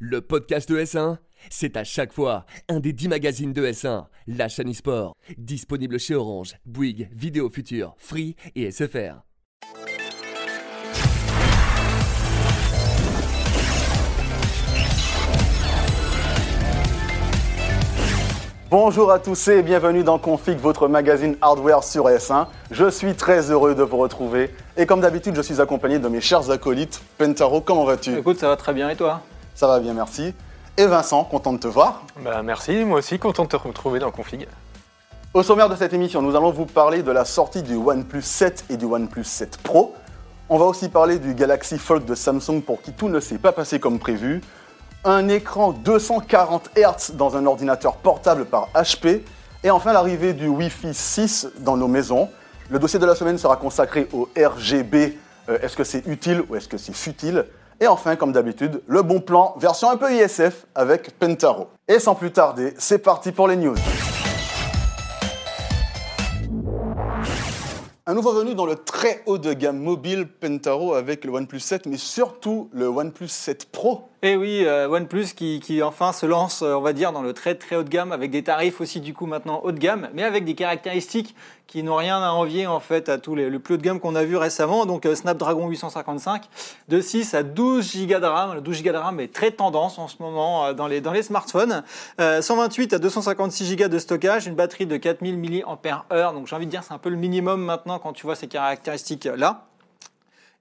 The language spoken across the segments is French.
Le podcast de S1, c'est à chaque fois un des 10 magazines de S1, la chaîne e-sport, disponible chez Orange, Bouygues, Vidéo Future, Free et SFR. Bonjour à tous et bienvenue dans Config, votre magazine hardware sur S1. Je suis très heureux de vous retrouver et comme d'habitude, je suis accompagné de mes chers acolytes. Pentaro, comment vas-tu? Écoute, ça va très bien et toi? Ça va bien, merci. Et Vincent, content de te voir. Bah merci, moi aussi content de te retrouver dans Config. Au sommaire de cette émission, nous allons vous parler de la sortie du OnePlus 7 et du OnePlus 7 Pro. On va aussi parler du Galaxy Fold de Samsung pour qui tout ne s'est pas passé comme prévu. Un écran 240 Hz dans un ordinateur portable par HP. Et enfin l'arrivée du Wi-Fi 6 dans nos maisons. Le dossier de la semaine sera consacré au RGB. Euh, est-ce que c'est utile ou est-ce que c'est futile? Et enfin, comme d'habitude, le bon plan, version un peu ISF avec Pentaro. Et sans plus tarder, c'est parti pour les news. Un nouveau venu dans le très haut de gamme mobile Pentaro avec le OnePlus 7, mais surtout le OnePlus 7 Pro. Et oui, euh, OnePlus qui, qui, enfin se lance, euh, on va dire, dans le très très haut de gamme, avec des tarifs aussi du coup maintenant haut de gamme, mais avec des caractéristiques qui n'ont rien à envier en fait à tous les le plus haut de gamme qu'on a vu récemment. Donc euh, Snapdragon 855 de 6 à 12 Go de RAM. Le 12 Go de RAM est très tendance en ce moment dans les dans les smartphones. Euh, 128 à 256 Go de stockage, une batterie de 4000 mAh. Donc j'ai envie de dire c'est un peu le minimum maintenant quand tu vois ces caractéristiques là.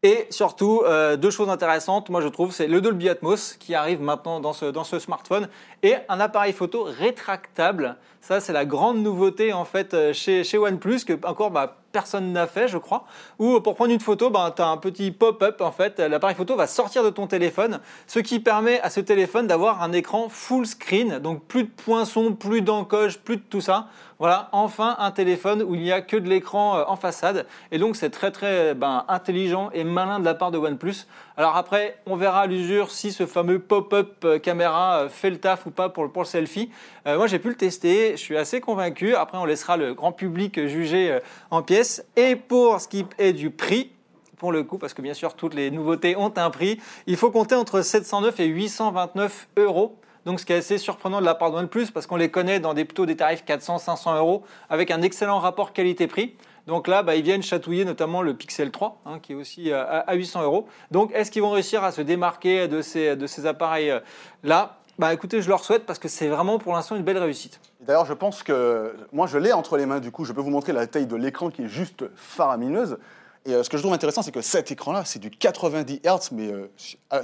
Et surtout, euh, deux choses intéressantes, moi je trouve, c'est le Dolby Atmos qui arrive maintenant dans ce, dans ce smartphone et un appareil photo rétractable. Ça, c'est la grande nouveauté en fait euh, chez, chez OnePlus que encore bah, personne n'a fait, je crois. Ou pour prendre une photo, bah, tu as un petit pop-up en fait. L'appareil photo va sortir de ton téléphone, ce qui permet à ce téléphone d'avoir un écran full screen, donc plus de poinçons, plus d'encoches, plus de tout ça. Voilà, enfin un téléphone où il n'y a que de l'écran euh, en façade. Et donc c'est très très ben, intelligent et malin de la part de OnePlus. Alors après, on verra à l'usure si ce fameux pop-up euh, caméra fait le taf ou pas pour, le selfie. Euh, moi j'ai pu le tester, je suis assez convaincu. Après on laissera le grand public juger euh, en pièces. Et pour ce qui est du prix, pour le coup, parce que bien sûr toutes les nouveautés ont un prix, il faut compter entre 709 et 829 euros. Donc, ce qui est assez surprenant de la part de OnePlus, parce qu'on les connaît dans des, plutôt des tarifs 400-500 euros, avec un excellent rapport qualité-prix. Donc là, bah, ils viennent chatouiller notamment le Pixel 3, hein, qui est aussi à, à 800 euros. Donc, est-ce qu'ils vont réussir à se démarquer de ces, appareils-là bah écoutez, je leur souhaite parce que c'est vraiment pour l'instant une belle réussite. D'ailleurs, je pense que moi je l'ai entre les mains du coup, je peux vous montrer la taille de l'écran qui est juste faramineuse. Et euh, ce que je trouve intéressant, c'est que cet écran-là, c'est du 90 Hz, mais euh,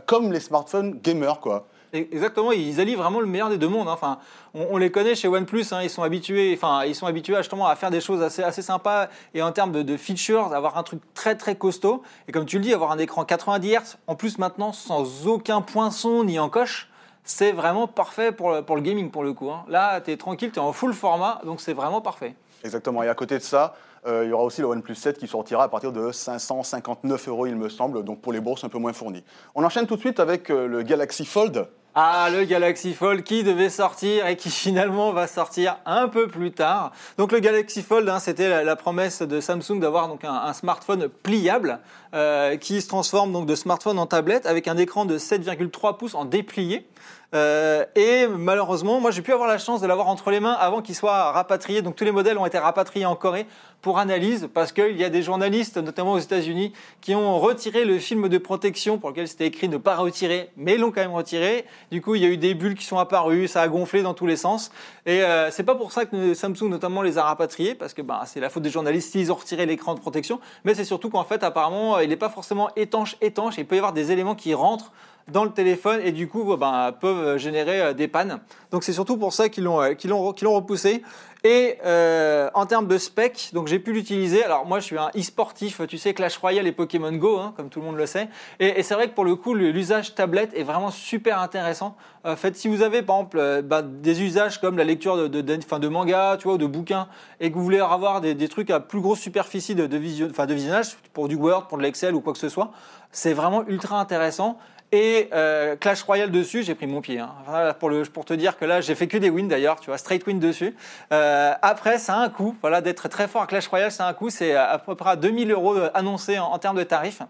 comme les smartphones gamers, quoi. Exactement, ils allient vraiment le meilleur des deux mondes. Hein. Enfin, on, les connaît chez OnePlus, hein, ils sont habitués, enfin, ils sont habitués à, justement à faire des choses assez, sympas et en termes de, features, avoir un truc très très costaud. Et comme tu le dis, avoir un écran 90 Hz, en plus maintenant sans aucun poinçon ni encoche c'est vraiment parfait pour le, pour le, gaming pour le coup. Hein. Là, tu es tranquille, tu es en full format, donc c'est vraiment parfait. Exactement. Et à côté de ça, euh, il y aura aussi le OnePlus 7 qui sortira à partir de 559 euros, il me semble, donc pour les bourses un peu moins fournies. On enchaîne tout de suite avec euh, le Galaxy Fold. Ah, le Galaxy Fold qui devait sortir et qui finalement va sortir un peu plus tard. Donc le Galaxy Fold, hein, c'était la, promesse de Samsung d'avoir donc un, un, smartphone pliable euh, qui se transforme donc de smartphone en tablette avec un écran de 7,3 pouces en déplié. Euh, et malheureusement, moi j'ai pu avoir la chance de l'avoir entre les mains avant qu'il soit rapatrié. Donc tous les modèles ont été rapatriés en Corée pour analyse parce qu'il y a des journalistes, notamment aux États-Unis, qui ont retiré le film de protection pour lequel c'était écrit ne pas retirer, mais l'ont quand même retiré. Du coup, il y a eu des bulles qui sont apparues, ça a gonflé dans tous les sens. Et euh, c'est pas pour ça que Samsung notamment les a rapatriés parce que bah, c'est la faute des journalistes s'ils ont retiré l'écran de protection. Mais c'est surtout qu'en fait, apparemment, il n'est pas forcément étanche étanche. Il peut y avoir des éléments qui rentrent dans le téléphone et du coup ben, peuvent générer des pannes. Donc c'est surtout pour ça qu'ils l'ont l'ont repoussé. Et euh, en termes de spec, donc j'ai pu l'utiliser. Alors moi je suis un e-sportif, tu sais Clash Royale et Pokémon Go, hein, comme tout le monde le sait. Et, c'est vrai que pour le coup l'usage tablette est vraiment super intéressant. En fait, si vous avez par exemple euh, bah, des usages comme la lecture de, de, de, de manga, tu vois, ou de bouquins, et que vous voulez avoir des, trucs à plus grosse superficie de, de visionnage pour du Word, pour de l'Excel ou quoi que ce soit, c'est vraiment ultra intéressant. Et euh, Clash Royale dessus, j'ai pris mon pied. Hein. Pour, te dire que là, j'ai fait que des wins d'ailleurs, tu vois, straight win dessus. Euh, après, ça a un coût. Voilà, d'être très fort à Clash Royale, c'est un coût. C'est à peu près 2000 euros annoncés en, termes de tarifs.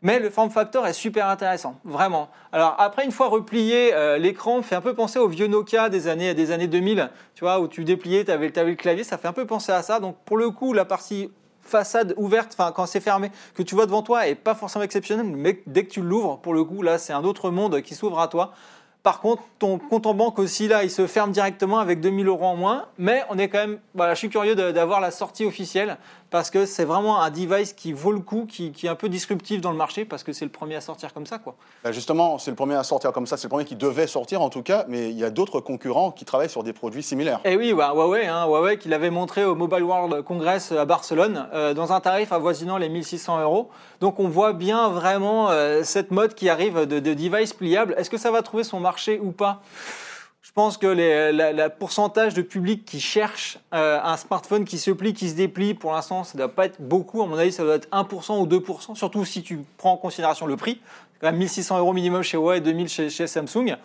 Mais le form factor est super intéressant, vraiment. Alors après, une fois replié, euh, l'écran fait un peu penser au vieux Nokia des années, des années 2000, tu vois, où tu dépliais, tu avais, le clavier, ça fait un peu penser à ça. Donc pour le coup, la partie façade ouverte, enfin quand c'est fermé, que tu vois devant toi est pas forcément exceptionnel, mais dès que tu l'ouvres, pour le coup, là, c'est un autre monde qui s'ouvre à toi. Par contre, ton compte en banque aussi, là, il se ferme directement avec 2000 euros en moins. Mais on est quand même, voilà, je suis curieux d'avoir la sortie officielle parce que c'est vraiment un device qui vaut le coup, qui, est un peu disruptif dans le marché parce que c'est le premier à sortir comme ça. Quoi. Bah, justement, c'est le premier à sortir comme ça, c'est le premier qui devait sortir en tout cas, mais il y a d'autres concurrents qui travaillent sur des produits similaires. Et eh oui, bah, Huawei, hein, Huawei qui l'avait montré au Mobile World Congress à Barcelone euh, dans un tarif avoisinant les 1600 euros. Donc on voit bien vraiment euh, cette mode qui arrive de, de device pliable. Est-ce que ça va trouver son marché ou pas? Je pense que le pourcentage de public qui cherche euh, un smartphone qui se plie, qui se déplie, pour l'instant, ça ne doit pas être beaucoup. À mon avis, ça doit être 1% ou 2%, surtout si tu prends en considération le prix. C'est quand même 1600 euros minimum chez Huawei, 2000 chez, chez Samsung.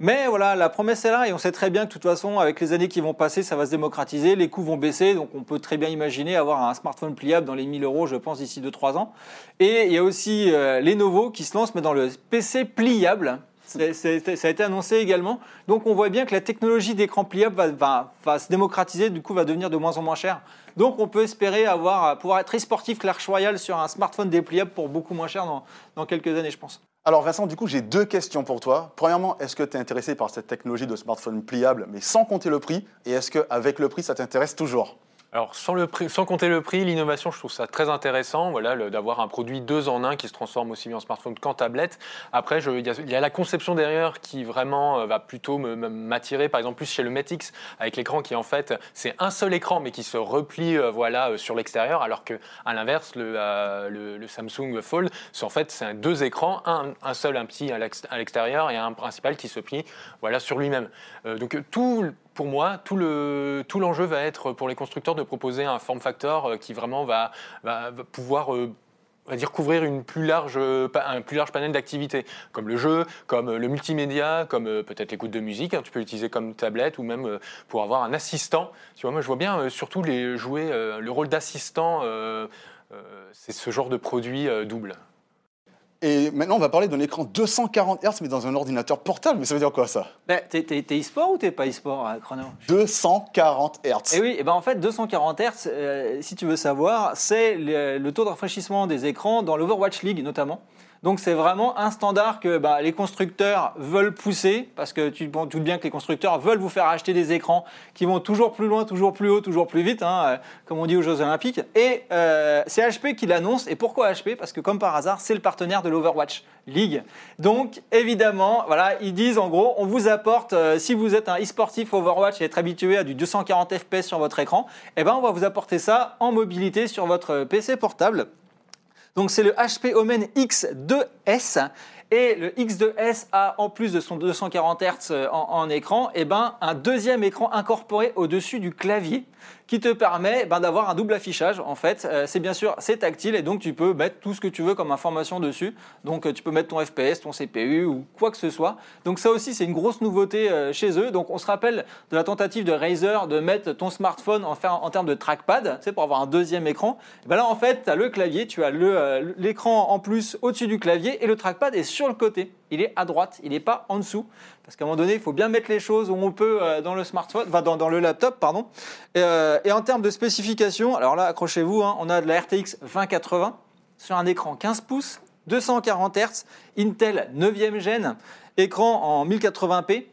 Mais voilà, la promesse est là et on sait très bien que de toute façon, avec les années qui vont passer, ça va se démocratiser, les coûts vont baisser, donc on peut très bien imaginer avoir un smartphone pliable dans les 1000 euros, je pense, d'ici 2-3 ans. Et il y a aussi euh, Lenovo qui se lance mais dans le PC pliable, ça a été annoncé également. Donc on voit bien que la technologie d'écran pliable va, va, se démocratiser, du coup va devenir de moins en moins cher. Donc on peut espérer avoir, pouvoir être très sportif Clash Royale sur un smartphone dépliable pour beaucoup moins cher dans, dans quelques années, je pense. Alors Vincent, du coup, j'ai deux questions pour toi. Premièrement, est-ce que tu es intéressé par cette technologie de smartphone pliable, mais sans compter le prix? Et est-ce qu'avec le prix, ça t'intéresse toujours? Alors, sans, compter le prix, l'innovation, je trouve ça très intéressant, voilà, d'avoir un produit deux en un qui se transforme aussi bien en smartphone qu'en tablette. Après, il y, a la conception derrière qui vraiment euh, va plutôt m'attirer, par exemple, plus chez le Metix, avec l'écran qui, en fait, c'est un seul écran, mais qui se replie euh, voilà, euh, sur l'extérieur, alors que à l'inverse, le, le, Samsung Fold, c'est en fait c'est deux écrans, un, un, seul, un petit à l'extérieur, et un principal qui se plie voilà, sur lui-même. donc, tout pour moi, tout l'enjeu va être pour les constructeurs de proposer un form factor euh, qui vraiment va, pouvoir euh, dire couvrir une plus large, un plus large panel d'activités, comme le jeu, comme le multimédia, comme euh, peut-être l'écoute de musique. Hein, tu peux l'utiliser comme tablette ou même pour avoir un assistant. Tu vois, moi, je vois bien surtout les jouer le rôle d'assistant. c'est ce genre de produit double. Et maintenant, on va parler d'un écran 240 Hz, mais dans un ordinateur portable. Mais ça veut dire quoi, ça? Ben, T'es e-sport ou t'es pas e-sport, euh, Chrono? 240 Hz. Et oui, et ben en fait, 240 Hz, euh, si tu veux savoir, c'est le, taux de rafraîchissement des écrans dans l'Overwatch League, notamment. Donc c'est vraiment un standard que bah, les constructeurs veulent pousser, parce que tu te doutes bien que les constructeurs veulent vous faire acheter des écrans qui vont toujours plus loin, toujours plus haut, toujours plus vite, hein, euh, comme on dit aux Jeux Olympiques. Et euh, c'est HP qui l'annonce. Et pourquoi HP Parce que comme par hasard, c'est le partenaire de l'Overwatch League. Donc évidemment, voilà, ils disent en gros, on vous apporte, euh, si vous êtes un e-sportif Overwatch et être habitué à du 240 FPS sur votre écran, eh ben on va vous apporter ça en mobilité sur votre PC portable. Donc c'est le HP Omen X2S. Et le X2S a, en plus de son 240 Hz en, écran, eh ben, un deuxième écran incorporé au-dessus du clavier qui te permet ben, d'avoir un double affichage. En fait, euh, c'est bien sûr c'est tactile et donc tu peux mettre tout ce que tu veux comme information dessus. Donc euh, tu peux mettre ton FPS, ton CPU ou quoi que ce soit. Donc ça aussi c'est une grosse nouveauté euh, chez eux. Donc on se rappelle de la tentative de Razer de mettre ton smartphone en, en termes de trackpad, c'est pour avoir un deuxième écran. ben là en fait tu as le clavier, tu as l'écran en plus au-dessus du clavier et le trackpad est sur le côté. Il est à droite, il n'est pas en dessous. Parce qu'à un moment donné, il faut bien mettre les choses où on peut dans le smartphone, enfin dans, le laptop, pardon. Et, en termes de spécifications, alors là, accrochez-vous, hein, on a de la RTX 2080 sur un écran 15 pouces, 240 Hz, Intel 9e gen, écran en 1080p.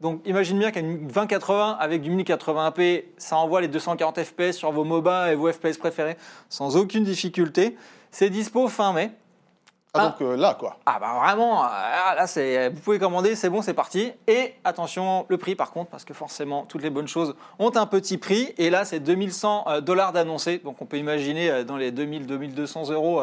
Donc imagine bien qu'une 2080 avec du 1080p, ça envoie les 240 FPS sur vos MOBA et vos FPS préférés sans aucune difficulté. C'est dispo fin mai. Ah, donc euh, là, quoi. Ah, bah vraiment, euh, là, c'est, vous pouvez commander, c'est bon, c'est parti. Et attention, le prix par contre, parce que forcément, toutes les bonnes choses ont un petit prix. Et là, c'est 2100 euh, dollars d'annoncé. Donc on peut imaginer dans les 2000-2200 euros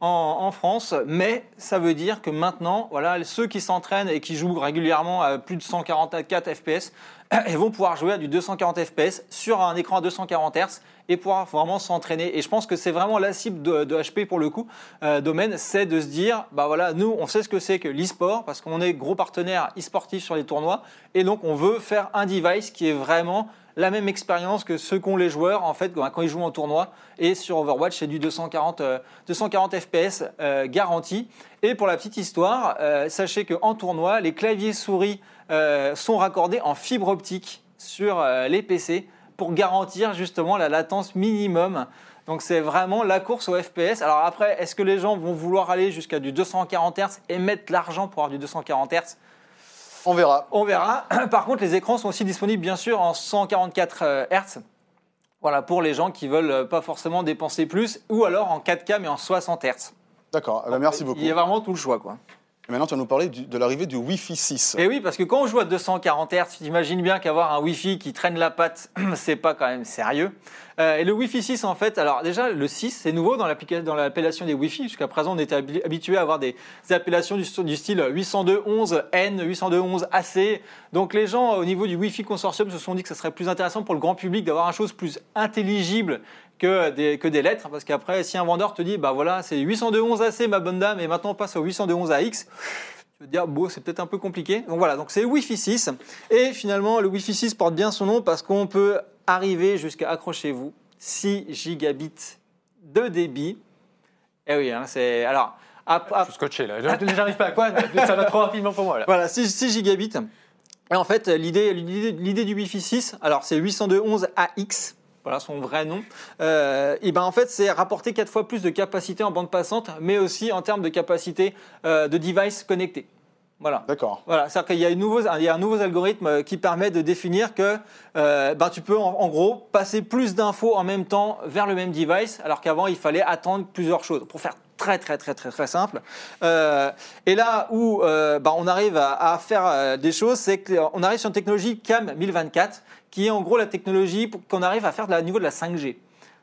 en, France, mais ça veut dire que maintenant, voilà, ceux qui s'entraînent et qui jouent régulièrement à plus de 144 FPS, ils vont pouvoir jouer à du 240 FPS sur un écran à 240 Hz et pouvoir vraiment s'entraîner. Et je pense que c'est vraiment la cible de, HP pour le coup, euh, domaine, c'est de se dire, bah voilà, nous, on sait ce que c'est que l'e-sport parce qu'on est gros partenaire e-sportif sur les tournois et donc on veut faire un device qui est vraiment la même expérience que ce qu'ont les joueurs en fait quand ils jouent en tournoi. Et sur Overwatch, c'est du 240, 240 FPS garanti. Et pour la petite histoire, sachez qu'en tournoi, les claviers souris sont raccordés en fibre optique sur les PC pour garantir justement la latence minimum donc c'est vraiment la course au FPS. Alors après, est-ce que les gens vont vouloir aller jusqu'à du 240 Hz et mettre l'argent pour avoir du 240 Hz? On verra. On verra. Par contre, les écrans sont aussi disponibles bien sûr en 144 euh, Hz. Voilà, pour les gens qui veulent euh, pas forcément dépenser plus, ou alors en 4K mais en 60 Hz. D'accord, eh ben, merci beaucoup. Il y a vraiment tout le choix, quoi. Maintenant, tu vas nous parler de l'arrivée du Wi-Fi 6. Et oui, parce que quand on joue à 240 Hz, tu imagines bien qu'avoir un Wi-Fi qui traîne la patte, c'est pas quand même sérieux. Euh, et le Wi-Fi 6, en fait, alors déjà, le 6, c'est nouveau dans l'appellation des Wi-Fi. Jusqu'à présent, on était habitué à avoir des, appellations du, style 802.11n, 802.11ac. Donc les gens, au niveau du Wi-Fi consortium, se sont dit que ce serait plus intéressant pour le grand public d'avoir une chose plus intelligible que des, que des lettres. Parce qu'après, si un vendeur te dit, bah voilà, c'est 802.11ac, ma bonne dame, et maintenant on passe au 802.11ax, tu vas te dire, bon, c'est peut-être un peu compliqué. Donc voilà, donc c'est Wi-Fi 6. Et finalement, le Wi-Fi 6 porte bien son nom parce qu'on peut arriver jusqu'à, accrochez-vous, 6 gigabits de débit. Eh oui, hein, c'est. Alors. je suis scotché là. J'arrive pas à quoi Ça va trop rapidement pour moi là. Voilà, 6, gigabits. Et en fait, l'idée, l'idée du Wi-Fi 6, alors c'est 802.11ax, voilà son vrai nom, euh, et ben en fait c'est rapporter 4 fois plus de capacité en bande passante, mais aussi en termes de capacité euh, de device connecté. Voilà. D'accord. Voilà, c'est-à-dire qu'il y a, une nouveau, il y a un nouveau algorithme euh, qui permet de définir que euh, ben, tu peux en, gros passer plus d'infos en même temps vers le même device, alors qu'avant il fallait attendre plusieurs choses. Pour faire très très très très très simple. Euh, et là où euh, ben, on arrive à, faire euh, des choses, c'est qu'on arrive sur une technologie CAM 1024, qui est en gros la technologie qu'on arrive à faire au niveau de la 5G.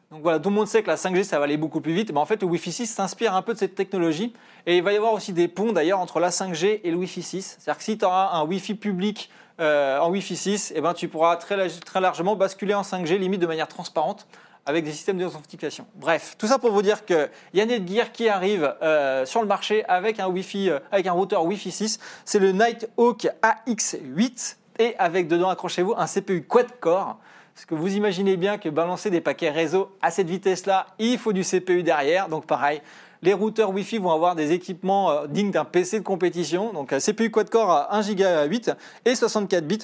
Donc voilà, tout le monde sait que la 5G, ça va aller beaucoup plus vite. Mais en fait, le Wi-Fi 6 s'inspire un peu de cette technologie. Et il va y avoir aussi des ponts d'ailleurs entre la 5G et le Wi-Fi 6. C'est-à-dire que si tu auras un Wi-Fi public en Wi-Fi 6, eh ben, tu pourras très, très largement basculer en 5G, limite de manière transparente, avec des systèmes d'authentification. Bref, tout ça pour vous dire qu'il y a Netgear qui arrive euh, sur le marché avec un Wi-Fi, euh, avec un routeur Wi-Fi 6. C'est le Nighthawk AX8 et avec dedans, accrochez-vous, un CPU quad-core. Parce que vous imaginez bien que balancer des paquets réseau à cette vitesse-là, il faut du CPU derrière. Donc pareil, les routeurs Wi-Fi vont avoir des équipements euh, dignes d'un PC de compétition. Donc CPU quad-core à 1 Go 8 et 64 bits.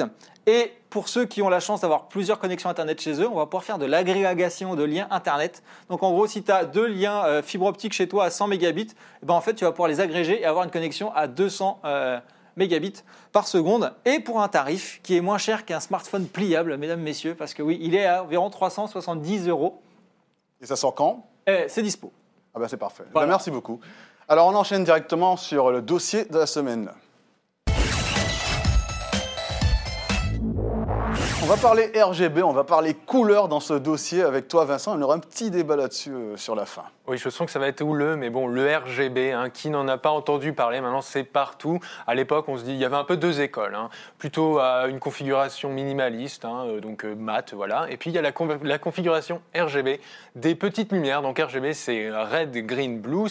Et pour ceux qui ont la chance d'avoir plusieurs connexions Internet chez eux, on va pouvoir faire de l'agrégation de liens Internet. Donc en gros, si tu as deux liens euh, fibre optique chez toi à 100 mégabits, eh ben en fait, tu vas pouvoir les agréger et avoir une connexion à 200 mégabits par seconde et pour un tarif qui est moins cher qu'un smartphone pliable, mesdames, messieurs, parce que oui, il est à environ 370 euros. Et ça sort quand? C'est dispo. Ah bah c'est parfait. Bah, merci beaucoup. Alors on enchaîne directement sur le dossier de la semaine. On va parler RGB, on va parler couleur dans ce dossier avec toi Vincent. On aura un petit débat là-dessus euh, sur la fin. Oui, je sens que ça va être houleux, mais bon, le RGB, hein, qui n'en a pas entendu parler, maintenant c'est partout. À l'époque, on se dit, il y avait un peu deux écoles. Hein. Plutôt à une configuration minimaliste, hein, euh, donc euh, mat, voilà. Et puis il y a la, configuration RGB, des petites lumières. Donc RGB, c'est Red, Green, Blue.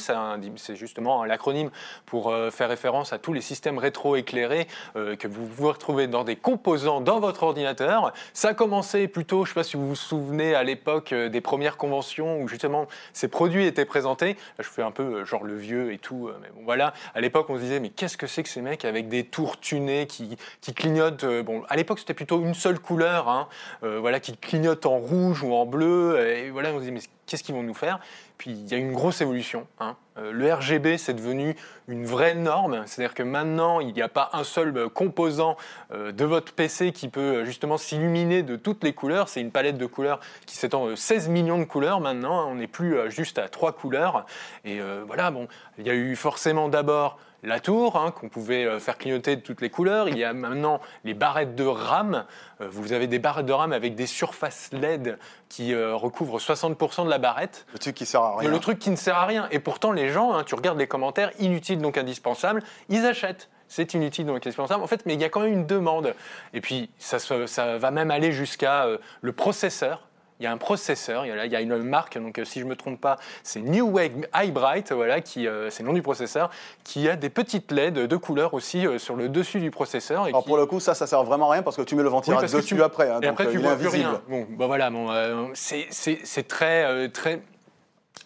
C'est justement l'acronyme pour faire référence à tous les systèmes rétro-éclairés que vous vous retrouvez dans des composants dans votre ordinateur. Ça a commencé plutôt, je ne sais pas si vous vous souvenez, à l'époque euh, des premières conventions où justement ces produits étaient présentés. Là, je fais un peu euh, genre le vieux et tout, euh, mais voilà. À l'époque, on se disait mais qu'est-ce que c'est que ces mecs avec des tours tunés qui, clignotent Bon, à l'époque, c'était plutôt une seule couleur, hein, voilà, qui clignote en rouge ou en bleu. Et voilà, on se disait mais qu'est-ce qu'ils vont nous faire? Puis il y a une grosse évolution. Hein. Euh, le RGB, c'est devenu une vraie norme. C'est-à-dire que maintenant, il n'y a pas un seul euh, composant euh, de votre PC qui peut justement s'illuminer de toutes les couleurs. C'est une palette de couleurs qui s'étend 16 millions de couleurs maintenant. On n'est plus juste à trois couleurs. Et voilà, bon, il y a eu forcément d'abord la tour, hein, qu'on pouvait euh, faire clignoter de toutes les couleurs. Il y a maintenant les barrettes de RAM. Euh, vous avez des barrettes de RAM avec des surfaces LED qui euh, recouvrent 60% de la barrette. Le truc qui sert à rien. Le truc qui ne sert à rien. Et pourtant, les gens, hein, tu regardes les commentaires, inutiles donc indispensables, ils achètent c'est inutile donc indispensable. En fait, mais il y a quand même une demande. Et puis, ça, ça va même aller jusqu'à le processeur il y a un processeur, il y a, il y a une marque, donc euh, si je ne me trompe pas, c'est New Wave Bright, voilà, qui, euh, c'est le nom du processeur, qui a des petites LED de couleur aussi euh, sur le dessus du processeur. Et Alors qui- pour le coup, ça, ça sert vraiment à rien parce que tu mets le ventilateur dessus tu- après. hein, et donc, après, tu vois plus rien. Bon, bah voilà, bon, euh, c'est- très, très.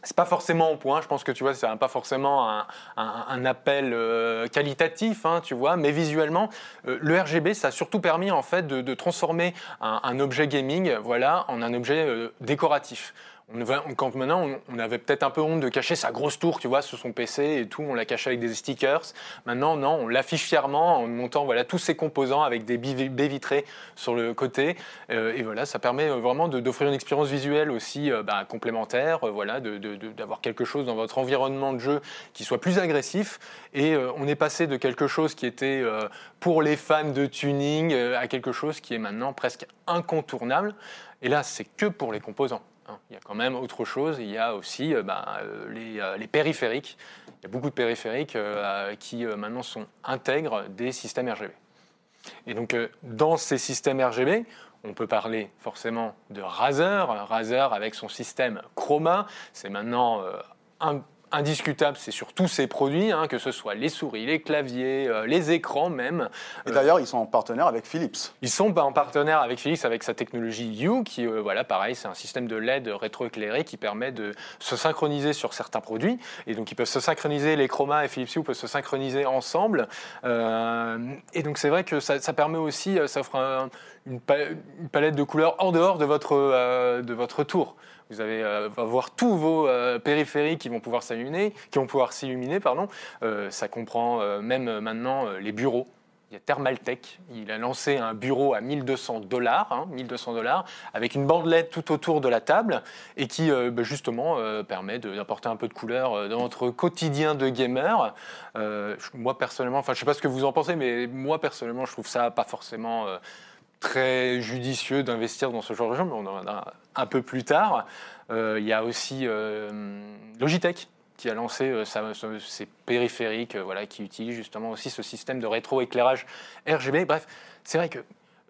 C'est pas forcément au point. Je pense que tu vois, c'est pas forcément un, appel euh, qualitatif, hein, tu vois, mais visuellement, euh, le RGB, ça a surtout permis en fait de, transformer un, un objet gaming, voilà, en un objet euh, décoratif. On quand maintenant, on, avait peut-être un peu honte de cacher sa grosse tour, tu vois, sur son PC et tout, on l'a caché avec des stickers. Maintenant, non, on l'affiche fièrement en montant voilà tous ses composants avec des baies vitrées sur le côté. Euh, et voilà, ça permet euh, vraiment d'offrir une expérience visuelle aussi euh, bah, complémentaire, voilà, d'avoir quelque chose dans votre environnement de jeu qui soit plus agressif. Et on est passé de quelque chose qui était pour les fans de tuning à quelque chose qui est maintenant presque incontournable. Et là, c'est que pour les composants. Hein. Il y a quand même autre chose. Il y a aussi euh, bah, euh, les, euh, les périphériques. Il y a beaucoup de périphériques qui maintenant sont intègres des systèmes RGB. Et donc, dans ces systèmes RGB, on peut parler forcément de Razer. Razer, avec son système Chroma, c'est maintenant un- indiscutable, c'est sur tous ses produits, hein, que ce soit les souris, les claviers, euh, les écrans même. Et d'ailleurs, ils sont en partenaire avec Philips. Ils sont en partenaire avec Philips avec sa technologie U, qui, euh, voilà, pareil, c'est un système de LED rétroéclairé qui permet de se synchroniser sur certains produits. Et donc, ils peuvent se synchroniser, les Chroma et Philips Hue peuvent se synchroniser ensemble. Euh, et donc, c'est vrai que ça, ça permet aussi, ça offre un- une, pa- une palette de couleurs en dehors de votre, de votre tour. Vous allez euh, avoir tous vos euh, périphériques qui vont pouvoir s'illuminer, qui vont pouvoir s'illuminer, pardon. Euh, ça comprend même maintenant les bureaux. Il y a Thermaltech, il a lancé un bureau à 1200 dollars, hein, 1200 dollars, avec une bandelette tout autour de la table et qui bah, justement permet d'apporter un peu de couleur dans notre quotidien de gamer. Moi personnellement, enfin je sais pas ce que vous en pensez, mais moi personnellement je trouve ça pas forcément très judicieux d'investir dans ce genre de jeu, mais on en reviendra un peu plus tard. Euh, il y a aussi euh, Logitech qui a lancé euh, ses périphériques, voilà, qui utilisent justement aussi ce système de rétroéclairage RGB. Bref, c'est vrai que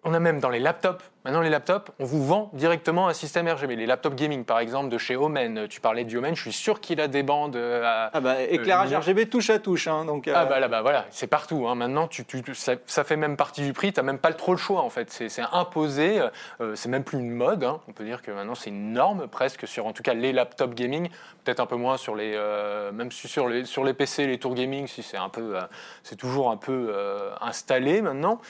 on a même dans les laptops, maintenant les laptops, on vous vend directement un système RGB. Les laptops gaming, par exemple, de chez Omen, tu parlais du Omen, je suis sûr qu'il a des bandes euh, à, Ah bah, éclairage lumière. RGB touche à touche. hein, donc, euh, ah bah là bah voilà, c'est partout. hein. Maintenant, tu, tu- tu- ça, ça fait même partie du prix. Tu n'as même pas trop le choix en fait. C'est c'est imposé. euh, c'est même plus une mode. hein. On peut dire que maintenant c'est une norme presque sur en tout cas les laptops gaming. Peut-être un peu moins sur les euh, même sur les sur les PC, les tours gaming, si c'est un peu euh, c'est toujours un peu euh, installé maintenant.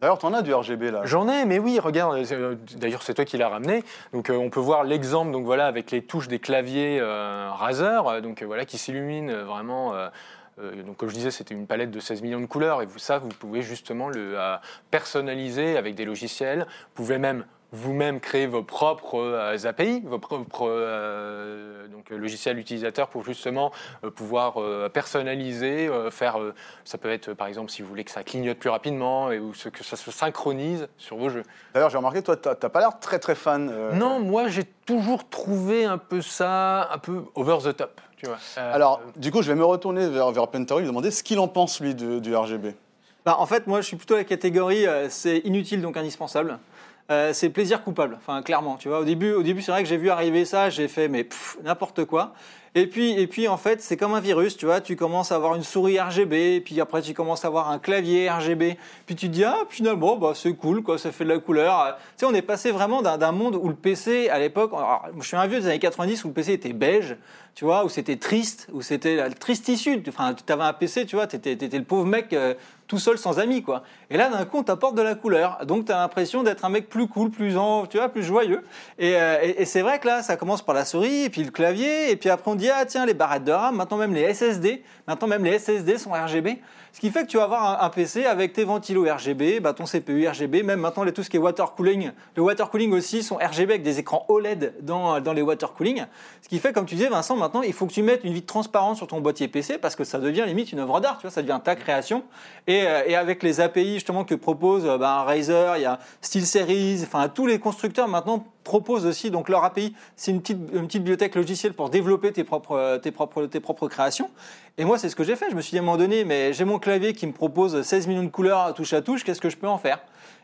D'ailleurs, tu en as du RGB là. J'en ai, mais oui, regarde. euh, D'ailleurs, c'est toi qui l'as ramené. Donc, euh, on peut voir l'exemple. Donc voilà, avec les touches des claviers euh, Razer, donc voilà, qui s'illuminent vraiment. donc, comme je disais, c'était une palette de 16 millions de couleurs, et vous, ça, vous pouvez justement le personnaliser avec des logiciels. Vous pouvez même vous-même créer vos propres euh, API, vos propres euh, donc, euh, logiciels utilisateurs pour justement euh, pouvoir euh, personnaliser, euh, faire. euh, ça peut être, par exemple, si vous voulez que ça clignote plus rapidement et ou ce- que ça se synchronise sur vos jeux. D'ailleurs, j'ai remarqué, toi, t'as pas l'air très très fan. euh, Non, moi, j'ai toujours trouvé un peu ça, un peu over the top. Tu vois. Euh, Alors, du coup, je vais me retourner vers, vers Pentary, lui demander ce qu'il en pense, lui, de- du RGB. Bah, en fait, moi, je suis plutôt la catégorie euh, c'est inutile donc indispensable. Euh, c'est plaisir coupable, enfin clairement, tu vois. Au début, au début, c'est vrai que j'ai vu arriver ça, j'ai fait mais n'importe quoi. Et puis, et puis en fait, c'est comme un virus, tu vois. Tu commences à avoir une souris RGB, puis après tu commences à avoir un clavier RGB, puis tu te dis ah finalement bah c'est cool quoi, ça fait de la couleur. Euh, Tu sais, on est passé vraiment d'un monde où le PC à l'époque, je suis un vieux des années 90 où le PC était beige, tu vois, où c'était triste, où c'était la triste issue. Enfin, tu avais un PC, tu vois, tu le pauvre mec euh, tout seul sans amis, quoi. Et là, d'un coup, on t'apporte de la couleur. Donc, tu l'impression d'être un mec plus cool, plus en, plus joyeux. Et, euh, et- et c'est vrai que là, ça commence par la souris, et puis le clavier, et puis après, on dit, ah tiens, les barrettes de RAM, maintenant même les SSD, maintenant même les SSD sont RGB. Ce qui fait que tu vas avoir un, PC avec tes ventilos RGB, bah, ton CPU RGB, même maintenant les- tout ce qui est water cooling. Le water cooling aussi sont RGB avec des écrans OLED dans, dans les water cooling. Ce qui fait, comme tu disais, Vincent, maintenant il faut que tu mettes une vitre transparente sur ton boîtier PC parce que ça devient limite une œuvre d'art, tu vois, ça devient ta création. Et, euh, et avec les API justement que propose euh, bah, Razer, il y a SteelSeries, enfin tous les constructeurs maintenant proposent aussi donc leur API, c'est une petite, bibliothèque logicielle pour développer tes propres, tes propres, tes propres créations. Et moi, c'est ce que j'ai fait. Je me suis dit à un moment donné, mais j'ai mon clavier qui me propose 16 millions de couleurs touche à touche, qu'est-ce que je peux en faire?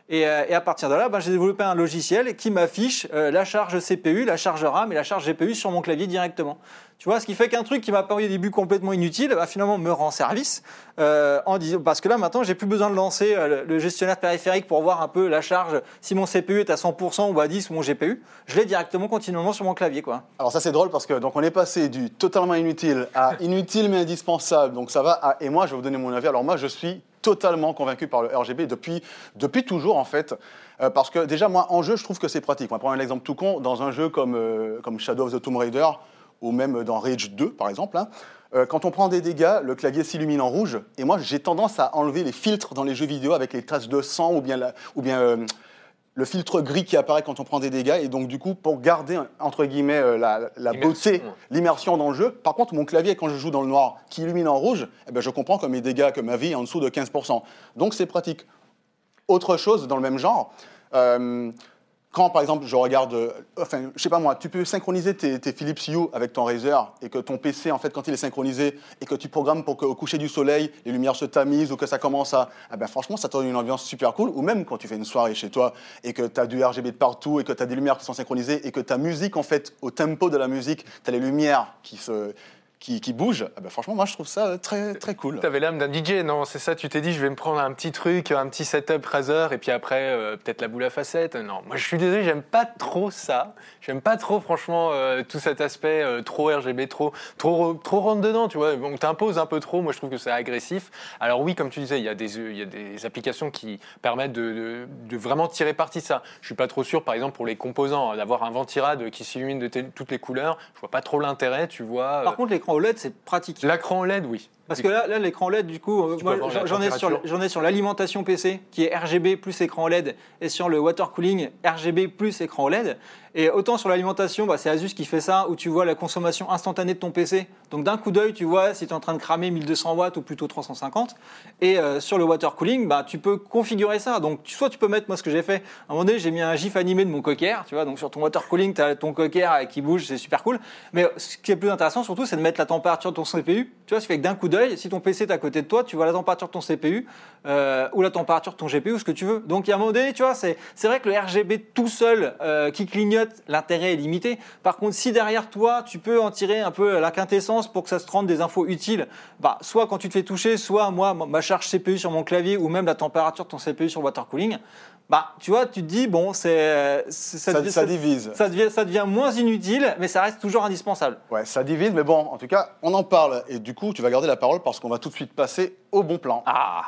Et, euh, et à partir de là, ben, j'ai développé un logiciel qui m'affiche euh, la charge CPU, la charge RAM et la charge GPU sur mon clavier directement. Tu vois, ce qui fait qu'un truc qui m'a paru au début complètement inutile, bah, finalement me rend service. euh, en disant, parce que là, maintenant, j'ai plus besoin de lancer le gestionnaire périphérique pour voir un peu la charge, si mon CPU est à 100% ou à 10 ou mon GPU. Je l'ai directement continuellement sur mon clavier. Quoi. Alors ça c'est drôle parce que donc on est passé du totalement inutile à inutile mais indispensable. Donc ça va à- et moi je vais vous donner mon avis. Alors moi je suis totalement convaincu par le RGB depuis depuis toujours en fait Euh, parce que déjà moi en jeu je trouve que c'est pratique. On va prendre un exemple tout con dans un jeu comme euh, comme Shadow of the Tomb Raider ou même dans Rage 2 par exemple. hein, euh, quand on prend des dégâts, le clavier s'illumine en rouge. Et moi, j'ai tendance à enlever les filtres dans les jeux vidéo avec les traces de sang ou bien, ou bien le filtre gris qui apparaît quand on prend des dégâts. Et donc, du coup, pour garder, entre guillemets, euh, la, beauté, l'immersion dans le jeu, par contre, mon clavier, quand je joue dans le noir, qui illumine en rouge, eh ben, je comprends que mes dégâts, que ma vie est en dessous de 15%. Donc, c'est pratique. Autre chose dans le même genre, euh, quand par exemple je regarde, euh, enfin je sais pas moi, tu peux synchroniser tes, Philips Hue avec ton Razer et que ton PC en fait quand il est synchronisé et que tu programmes pour qu'au coucher du soleil les lumières se tamisent ou que ça commence à, ah ben franchement ça te donne une ambiance super cool. Ou même quand tu fais une soirée chez toi et que tu as du RGB de partout et que tu as des lumières qui sont synchronisées et que ta musique en fait au tempo de la musique, tu as les lumières qui se qui, qui bougent, ah ben franchement moi je trouve ça très très cool. T'avais l'âme d'un DJ, non C'est ça, tu t'es dit, je vais me prendre un petit truc, un petit setup Razer, et puis après, euh, peut-être la boule à facettes. Non, moi je suis désolé, j'aime pas trop ça. J'aime pas trop, franchement, euh, tout cet aspect euh, trop RGB, trop, trop, trop rentre dedans, tu vois. On t'impose un peu trop, moi je trouve que c'est agressif. Alors oui, comme tu disais, il y a des, il y a des applications qui permettent de, de- de vraiment tirer parti de ça. Je suis pas trop sûr, par exemple, pour les composants, d'avoir un ventirad qui s'illumine de toutes les couleurs, je vois pas trop l'intérêt, tu vois. Par contre, l'écran OLED, c'est pratique. L'écran LED, oui. Parce que là, là, l'écran LED, du coup, j'en ai sur, j'en ai sur l'alimentation PC qui est RGB plus écran OLED et sur le water cooling RGB plus écran OLED. Et autant sur l'alimentation, bah, c'est Asus qui fait ça, où tu vois la consommation instantanée de ton PC. Donc d'un coup d'œil, tu vois si tu es en train de cramer 1200 watts ou plutôt 350. Et euh, sur le water cooling, bah, tu peux configurer ça. Donc soit tu peux mettre, moi ce que j'ai fait, à un moment donné, j'ai mis un gif animé de mon cocker, tu vois, donc sur ton water cooling, tu as ton cocker euh, qui bouge, c'est super cool. Mais ce qui est plus intéressant surtout, c'est de mettre la température de ton CPU. Tu vois, ce qui fait que d'un coup d'œil, si ton PC est à côté de toi, tu vois la température de ton CPU euh, ou la température de ton GPU ce que tu veux. Donc il y a un moment donné, tu vois, c'est vrai que le RGB tout seul euh, qui clignote, l'intérêt est limité. Par contre, si derrière toi, tu peux en tirer un peu la quintessence pour que ça se rende des infos utiles, bah, soit quand tu te fais toucher, soit moi, ma charge CPU sur mon clavier ou même la température de ton CPU sur water cooling, bah, tu vois, tu te dis, bon, c'est Ça, devient- ça divise. ça devient, ça devient moins inutile, mais ça reste toujours indispensable. Ouais, ça divise, mais bon, en tout cas, on en parle. Et du coup, tu vas garder la parole parce qu'on va tout de suite passer au bon plan. Ah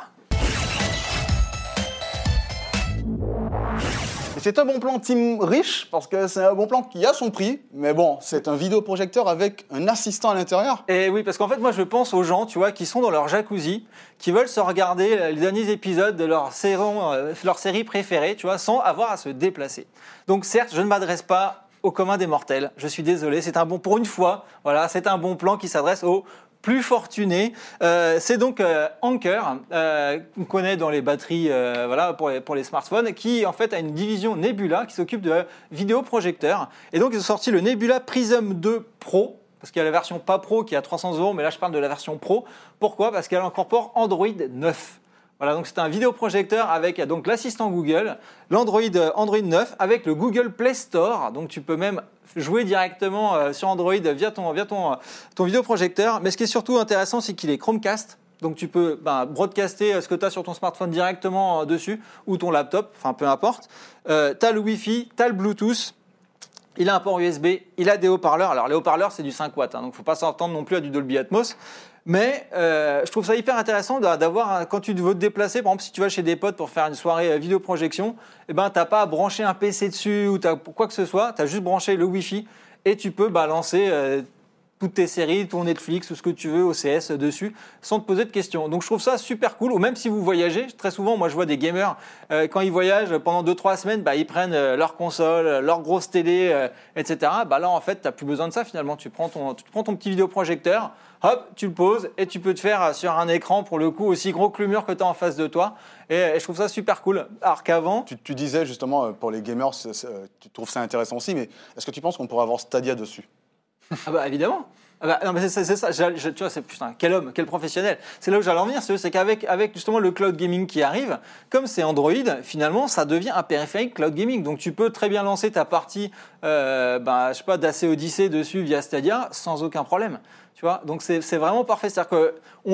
c'est un bon plan team riche parce que c'est un bon plan qui a son prix. Mais bon, c'est un vidéoprojecteur avec un assistant à l'intérieur. Et oui, parce qu'en fait, moi, je pense aux gens, tu vois, qui sont dans leur jacuzzi, qui veulent se regarder les derniers épisodes de leur, saison, euh, série préférée, tu vois, sans avoir à se déplacer. Donc, certes, je ne m'adresse pas au commun des mortels. Je suis désolé, c'est un bon, pour une fois, voilà, c'est un bon plan qui s'adresse aux plus fortunés. Euh, c'est donc euh, Anker, euh, qu'on connaît dans les batteries, voilà, pour les, pour les smartphones, qui en fait a une division Nebula qui s'occupe de vidéoprojecteurs. Et donc ils ont sorti le Nebula Prism 2 Pro, parce qu'il y a la version pas pro qui est à 300 euros, mais là je parle de la version pro. Pourquoi? Parce qu'elle incorpore Android 9. Voilà, donc c'est un vidéoprojecteur avec donc l'assistant Google, l'Android Android 9 avec le Google Play Store. Donc tu peux même jouer directement euh, sur Android via ton via ton, euh, ton vidéoprojecteur. Mais ce qui est surtout intéressant, c'est qu'il est Chromecast. Donc tu peux ben, broadcaster euh, ce que tu as sur ton smartphone directement euh, dessus ou ton laptop, enfin peu importe. Euh, tu as le Wi-Fi, tu as le Bluetooth. Il a un port USB, il a des haut-parleurs. Alors les haut-parleurs, c'est du 5 watts, hein, donc faut pas s'entendre non plus à du Dolby Atmos. Mais euh, je trouve ça hyper intéressant d'a- d'avoir, quand tu veux te déplacer, par exemple si tu vas chez des potes pour faire une soirée euh, vidéoprojection, eh ben, tu n'as pas à brancher un PC dessus ou t'as- quoi que ce soit, tu as juste branché le Wi-Fi et tu peux balancer euh, toutes tes séries, ton Netflix ou ce que tu veux, OCS dessus, sans te poser de questions. Donc je trouve ça super cool. Ou même si vous voyagez, très souvent, moi je vois des gamers, euh, quand ils voyagent pendant 2-3 semaines, bah, ils prennent leur console, leur grosse télé, etc. Bah, là en fait, tu n'as plus besoin de ça finalement. Tu prends ton, tu prends ton petit vidéoprojecteur, hop, tu le poses et tu peux te faire euh, sur un écran, pour le coup, aussi gros que le mur que tu as en face de toi. Et, et je trouve ça super cool. Alors qu'avant, Tu, tu disais justement, euh, pour les gamers, euh, tu trouves ça intéressant aussi, mais est-ce que tu penses qu'on pourrait avoir Stadia dessus? Ah bah évidemment. Ah bah, non, mais c'est- ça, je- tu vois, c'est putain, quel homme, quel professionnel. C'est là où j'allais en venir, c'est c'est qu'avec avec justement le cloud gaming qui arrive, comme c'est Android, finalement, ça devient un périphérique cloud gaming. Donc tu peux très bien lancer ta partie, euh, bah, je sais pas, d'AC Odyssey dessus via Stadia sans aucun problème. Donc c'est vraiment parfait. C'est-à-dire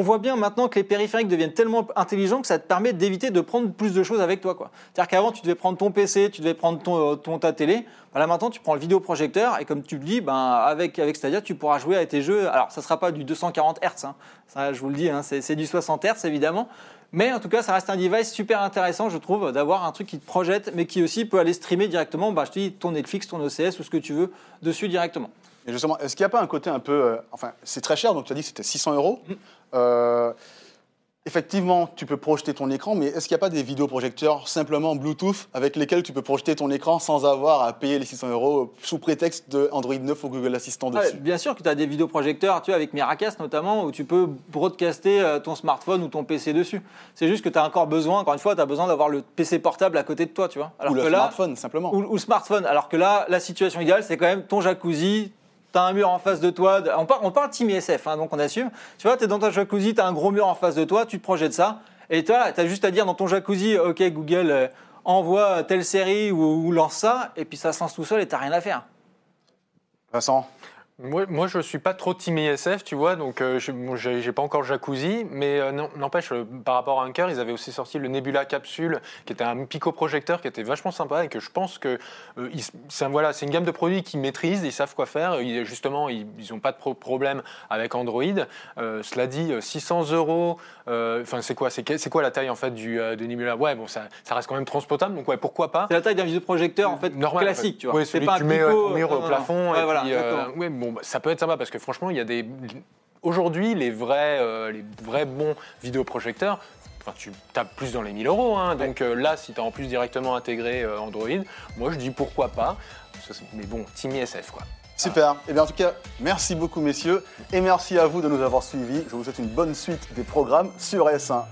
voit bien maintenant que les périphériques deviennent tellement intelligents que ça te permet d'éviter de prendre plus de choses avec toi. C'est-à-dire qu'avant, tu devais prendre ton PC, tu devais prendre ton, ton- ta télé. Bah là maintenant, tu prends le vidéoprojecteur et comme tu le dis, ben, avec, avec Stadia, tu pourras jouer à tes jeux. Alors, ça sera pas du 240 Hz, hein. ça je vous le dis, hein, c'est c'est du 60 Hz évidemment. Mais en tout cas, ça reste un device super intéressant, je trouve, d'avoir un truc qui te projette, mais qui aussi peut aller streamer directement, bah, je te dis, ton Netflix, ton OCS ou ce que tu veux dessus directement. Et justement, est-ce qu'il n'y a pas un côté un peu. euh, enfin, c'est très cher, donc tu as dit que c'était 600 euros. Mm. Euh, effectivement, tu peux projeter ton écran, mais est-ce qu'il n'y a pas des vidéoprojecteurs simplement Bluetooth avec lesquels tu peux projeter ton écran sans avoir à payer les 600 euros sous prétexte de Android 9 ou Google Assistant dessus? bien sûr que tu as des vidéoprojecteurs, tu vois, avec Miracast notamment, où tu peux broadcaster euh, ton smartphone ou ton PC dessus. C'est juste que tu as encore besoin, encore une fois, tu as besoin d'avoir le PC portable à côté de toi, tu vois. Alors Ou le que là, smartphone, simplement. ou, ou le smartphone. Alors que là, la situation idéale, c'est quand même ton jacuzzi, tu as un mur en face de toi. On parle, on Team ISF, hein, donc on assume. Tu vois, tu es dans ton jacuzzi, tu as un gros mur en face de toi, tu te projettes ça. Et toi, tu as juste à dire dans ton jacuzzi, OK, Google, euh, envoie telle série ou, lance ça, et puis ça se lance tout seul et tu rien à faire. Vincent Moi, moi, je suis pas trop team ISF, tu vois, donc euh, bon, j'ai pas encore jacuzzi, mais euh, n'empêche, euh, par rapport à Anker, ils avaient aussi sorti le Nebula Capsule, qui était un pico-projecteur qui était vachement sympa et que je pense que euh, c'est voilà, une gamme de produits qu'ils maîtrisent, ils savent quoi faire. Ils- justement, ils n'ont pas de pro- problème avec Android. Cela dit, euh, 600 euros, enfin, c'est quoi, c'est quoi la taille en fait du de Nebula? Ouais, bon, ça, ça reste quand même transportable, donc ouais, pourquoi pas. C'est la taille d'un vidéoprojecteur en fait Normal, classique, en fait. tu vois. Oui, c'est pas que un tu mets pico, non, au non, plafond. Et voilà, puis, bon, bah, ça peut être sympa parce que franchement, il y a des. Aujourd'hui, les vrais, euh, les vrais bons vidéoprojecteurs, enfin, tu tapes plus dans les 1000 euros. hein. donc euh, là, si tu as en plus directement intégré euh, Android, moi je dis pourquoi pas. Mais bon, Team ISF quoi. Super. Et bien en tout cas, merci beaucoup messieurs et merci à vous de nous avoir suivis. Je vous souhaite une bonne suite des programmes sur S1.